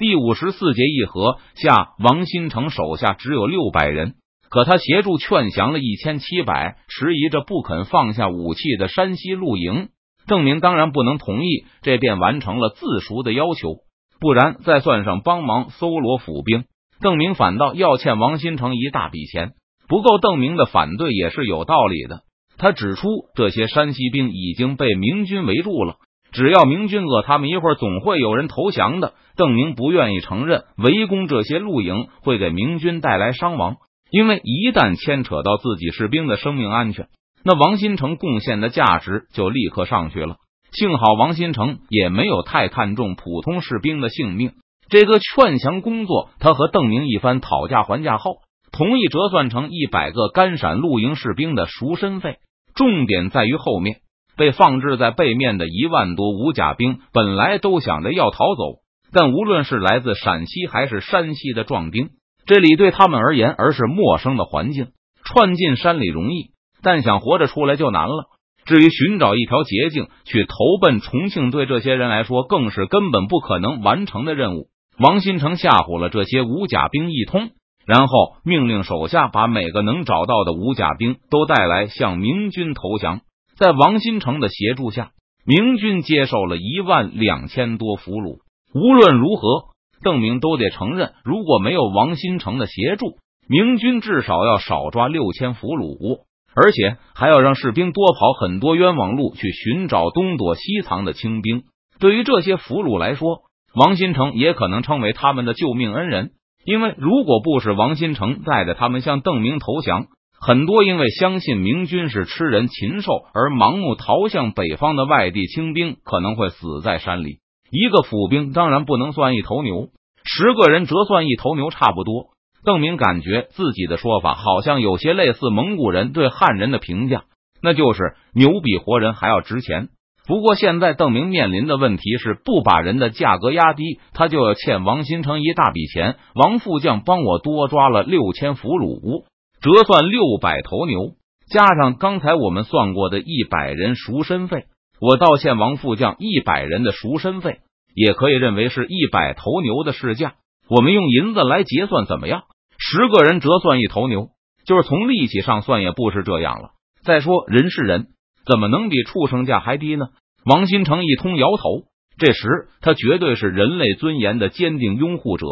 第五十四节议和下，王新成手下只有六百人，可他协助劝降了一千七百迟疑着不肯放下武器的山西陆营。邓明当然不能同意，这便完成了自赎的要求。不然，再算上帮忙搜罗府兵，邓明反倒要欠王新成一大笔钱。不够，邓明的反对也是有道理的。他指出，这些山西兵已经被明军围住了。只要明军饿他们一会儿，总会有人投降的。邓明不愿意承认围攻这些露营会给明军带来伤亡，因为一旦牵扯到自己士兵的生命安全，那王新成贡献的价值就立刻上去了。幸好王新成也没有太看重普通士兵的性命。这个劝降工作，他和邓明一番讨价还价后，同意折算成一百个甘陕露营士兵的赎身费。重点在于后面。被放置在背面的一万多武甲兵，本来都想着要逃走，但无论是来自陕西还是山西的壮丁，这里对他们而言而是陌生的环境。窜进山里容易，但想活着出来就难了。至于寻找一条捷径去投奔重庆，对这些人来说更是根本不可能完成的任务。王新成吓唬了这些武甲兵一通，然后命令手下把每个能找到的武甲兵都带来，向明军投降。在王新成的协助下，明军接受了一万两千多俘虏。无论如何，邓明都得承认，如果没有王新成的协助，明军至少要少抓六千俘虏，而且还要让士兵多跑很多冤枉路去寻找东躲西藏的清兵。对于这些俘虏来说，王新成也可能称为他们的救命恩人，因为如果不是王新成带着他们向邓明投降。很多因为相信明军是吃人禽兽而盲目逃向北方的外地清兵，可能会死在山里。一个府兵当然不能算一头牛，十个人折算一头牛差不多。邓明感觉自己的说法好像有些类似蒙古人对汉人的评价，那就是牛比活人还要值钱。不过现在邓明面临的问题是，不把人的价格压低，他就要欠王新成一大笔钱。王副将帮我多抓了六千俘虏。折算六百头牛，加上刚才我们算过的一百人赎身费，我道歉王副将一百人的赎身费，也可以认为是一百头牛的市价。我们用银子来结算怎么样？十个人折算一头牛，就是从力气上算也不是这样了。再说人是人，怎么能比畜生价还低呢？王新成一通摇头。这时他绝对是人类尊严的坚定拥护者。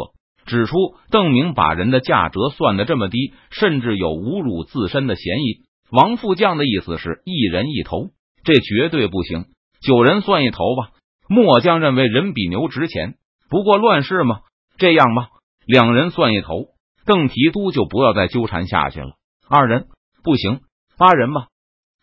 指出邓明把人的价折算的这么低，甚至有侮辱自身的嫌疑。王副将的意思是一人一头，这绝对不行。九人算一头吧。末将认为人比牛值钱，不过乱世嘛。这样吧，两人算一头。邓提督就不要再纠缠下去了。二人不行，八人吧。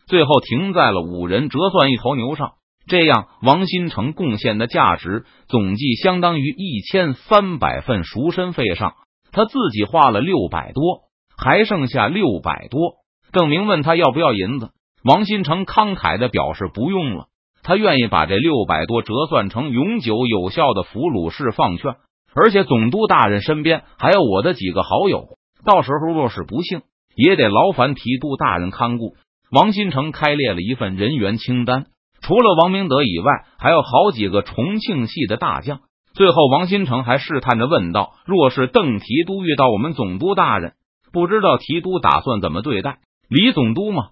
最后停在了五人折算一头牛上。这样，王新成贡献的价值总计相当于一千三百份赎身费上，他自己花了六百多，还剩下六百多。邓明问他要不要银子，王新成慷慨的表示不用了，他愿意把这六百多折算成永久有效的俘虏释放券，而且总督大人身边还有我的几个好友，到时候若是不幸，也得劳烦提督大人看顾。王新成开列了一份人员清单。除了王明德以外，还有好几个重庆系的大将。最后，王新成还试探着问道：“若是邓提督遇到我们总督大人，不知道提督打算怎么对待李总督吗？”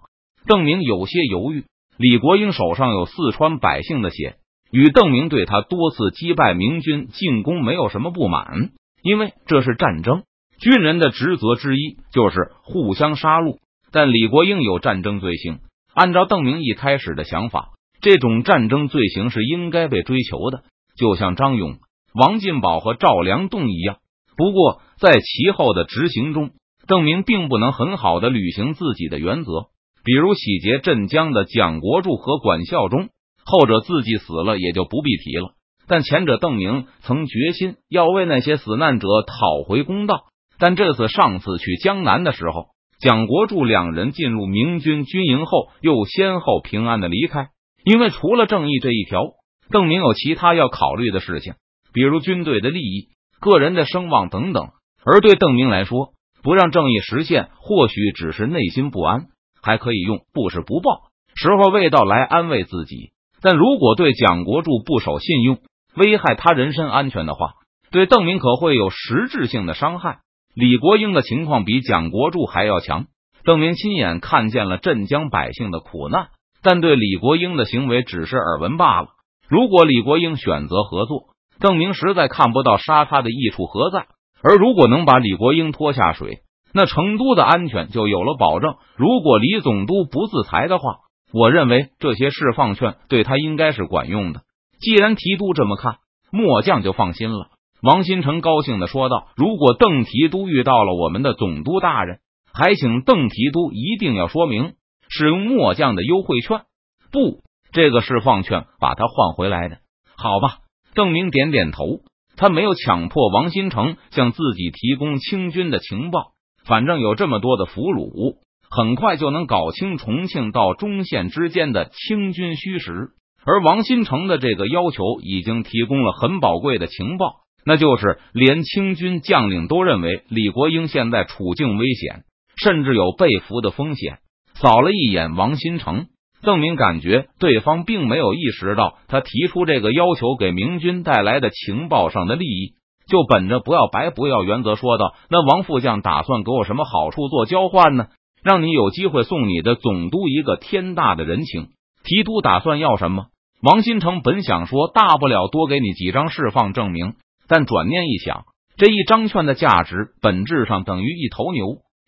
邓明有些犹豫。李国英手上有四川百姓的血，与邓明对他多次击败明军进攻没有什么不满，因为这是战争，军人的职责之一就是互相杀戮。但李国英有战争罪行，按照邓明一开始的想法。这种战争罪行是应该被追求的，就像张勇、王进宝和赵良栋一样。不过，在其后的执行中，邓明并不能很好的履行自己的原则，比如洗劫镇江的蒋国柱和管孝忠，后者自己死了也就不必提了。但前者邓明曾决心要为那些死难者讨回公道。但这次上次去江南的时候，蒋国柱两人进入明军军营后，又先后平安的离开。因为除了正义这一条，邓明有其他要考虑的事情，比如军队的利益、个人的声望等等。而对邓明来说，不让正义实现，或许只是内心不安，还可以用不是不报，时候未到来安慰自己。但如果对蒋国柱不守信用，危害他人身安全的话，对邓明可会有实质性的伤害。李国英的情况比蒋国柱还要强，邓明亲眼看见了镇江百姓的苦难，但对李国英的行为只是耳闻罢了。如果李国英选择合作，邓明实在看不到杀他的益处何在。而如果能把李国英拖下水，那成都的安全就有了保证。如果李总督不自裁的话，我认为这些释放券对他应该是管用的。既然提督这么看，末将就放心了。王新成高兴的说道：“如果邓提督遇到了我们的总督大人，还请邓提督一定要说明使用末将的优惠券，不，这个释放券把他换回来的，好吧？”邓明点点头。他没有强迫王新成向自己提供清军的情报，反正有这么多的俘虏，很快就能搞清重庆到中线之间的清军虚实。而王新成的这个要求已经提供了很宝贵的情报，那就是连清军将领都认为李国英现在处境危险，甚至有被俘的风险。扫了一眼王新成。邓明感觉对方并没有意识到他提出这个要求给明军带来的情报上的利益，就本着不要白不要原则说道：“那王副将打算给我什么好处做交换呢？让你有机会送你的总督一个天大的人情。提督打算要什么？”王新成本想说大不了多给你几张释放证明，但转念一想，这一张券的价值本质上等于一头牛。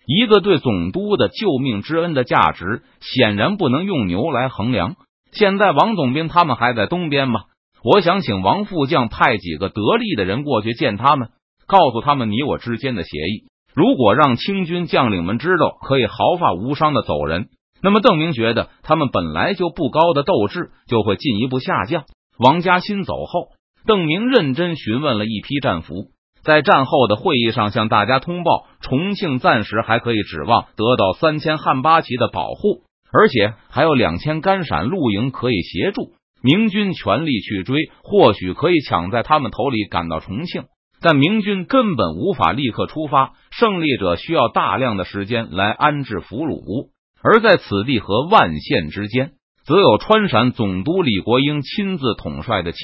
一个对总督的救命之恩的价值，显然不能用牛来衡量。现在王总兵他们还在东边吗？我想请王副将派几个得力的人过去见他们，告诉他们你我之间的协议。如果让清军将领们知道可以毫发无伤的走人，那么邓明觉得他们本来就不高的斗志就会进一步下降。王家新走后，邓明认真询问了一批战俘。在战后的会议上，向大家通报，重庆暂时还可以指望得到三千汉八旗的保护，而且还有两千甘陕露营可以协助。明军全力去追，或许可以抢在他们头里赶到重庆，但明军根本无法立刻出发，胜利者需要大量的时间来安置俘虏，而在此地和万县之间，则有川陕总督李国英亲自统帅的七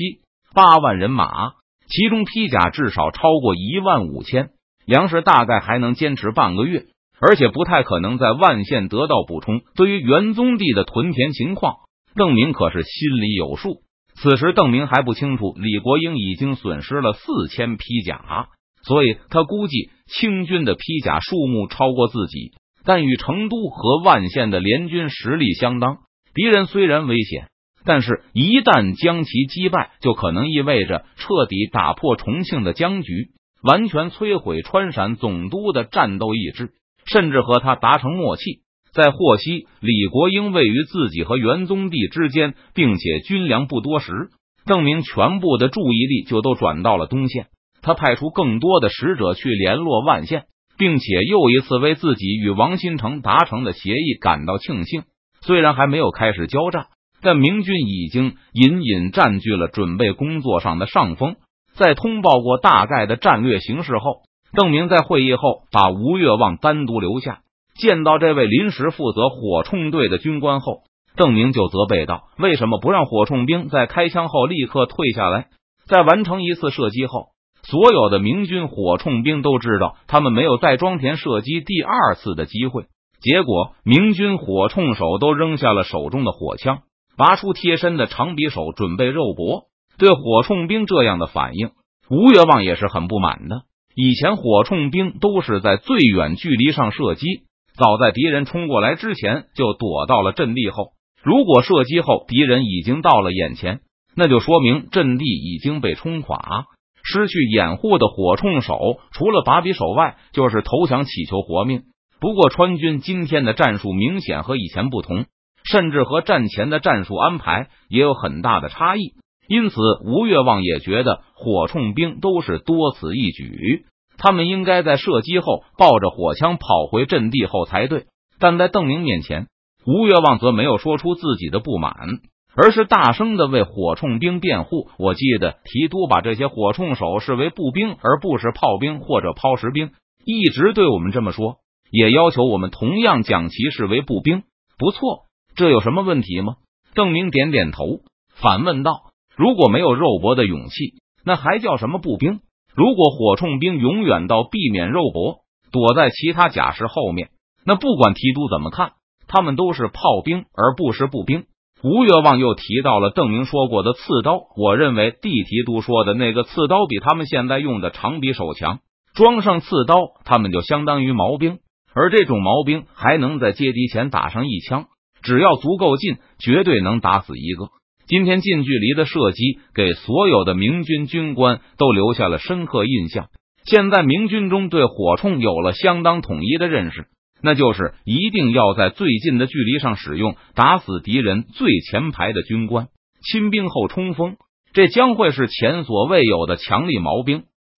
八万人马。其中披甲至少超过一万五千，粮食大概还能坚持半个月，而且不太可能在万县得到补充。对于元宗帝的屯田情况，邓明可是心里有数。此时邓明还不清楚李国英已经损失了四千披甲，所以他估计清军的披甲数目超过自己，但与成都和万县的联军实力相当。敌人虽然危险。但是，一旦将其击败，就可能意味着彻底打破重庆的僵局，完全摧毁川陕总督的战斗意志，甚至和他达成默契。在获悉李国英位于自己和元宗帝之间，并且军粮不多时，邓明全部的注意力就都转到了东线。他派出更多的使者去联络万县，并且又一次为自己与王新成达成的协议感到庆幸。虽然还没有开始交战。但明军已经隐隐占据了准备工作上的上风。在通报过大概的战略形势后，邓明在会议后把吴越望单独留下，见到这位临时负责火铳队的军官后，邓明就责备道：“为什么不让火铳兵在开枪后立刻退下来？在完成一次射击后，所有的明军火铳兵都知道他们没有再装填射击第二次的机会。结果，明军火铳手都扔下了手中的火枪。”拔出贴身的长匕首，准备肉搏。对火铳兵这样的反应，吴越望也是很不满的。以前火铳兵都是在最远距离上射击，早在敌人冲过来之前就躲到了阵地后。如果射击后敌人已经到了眼前，那就说明阵地已经被冲垮。失去掩护的火铳手，除了拔匕首外，就是投降，祈求活命。不过川军今天的战术明显和以前不同。甚至和战前的战术安排也有很大的差异，因此吴越望也觉得火铳兵都是多此一举，他们应该在射击后抱着火枪跑回阵地后才对。但在邓明面前，吴越望则没有说出自己的不满，而是大声的为火铳兵辩护。我记得提督把这些火铳手视为步兵，而不是炮兵或者抛石兵，一直对我们这么说，也要求我们同样将其视为步兵。不错。这有什么问题吗？邓明点点头，反问道：“如果没有肉搏的勇气，那还叫什么步兵？”如果火铳兵永远到避免肉搏，躲在其他甲士后面，那不管提督怎么看，他们都是炮兵而不是步兵。吴越望又提到了邓明说过的刺刀，我认为地提督说的那个刺刀比他们现在用的长匕首强。装上刺刀，他们就相当于毛兵，而这种毛兵还能在接敌前打上一枪，只要足够近，绝对能打死一个。今天近距离的射击，给所有的明军军官都留下了深刻印象。现在明军中对火铳有了相当统一的认识。那就是一定要在最近的距离上使用，打死敌人最前排的军官。亲兵后冲锋，这将会是前所未有的强力毛兵。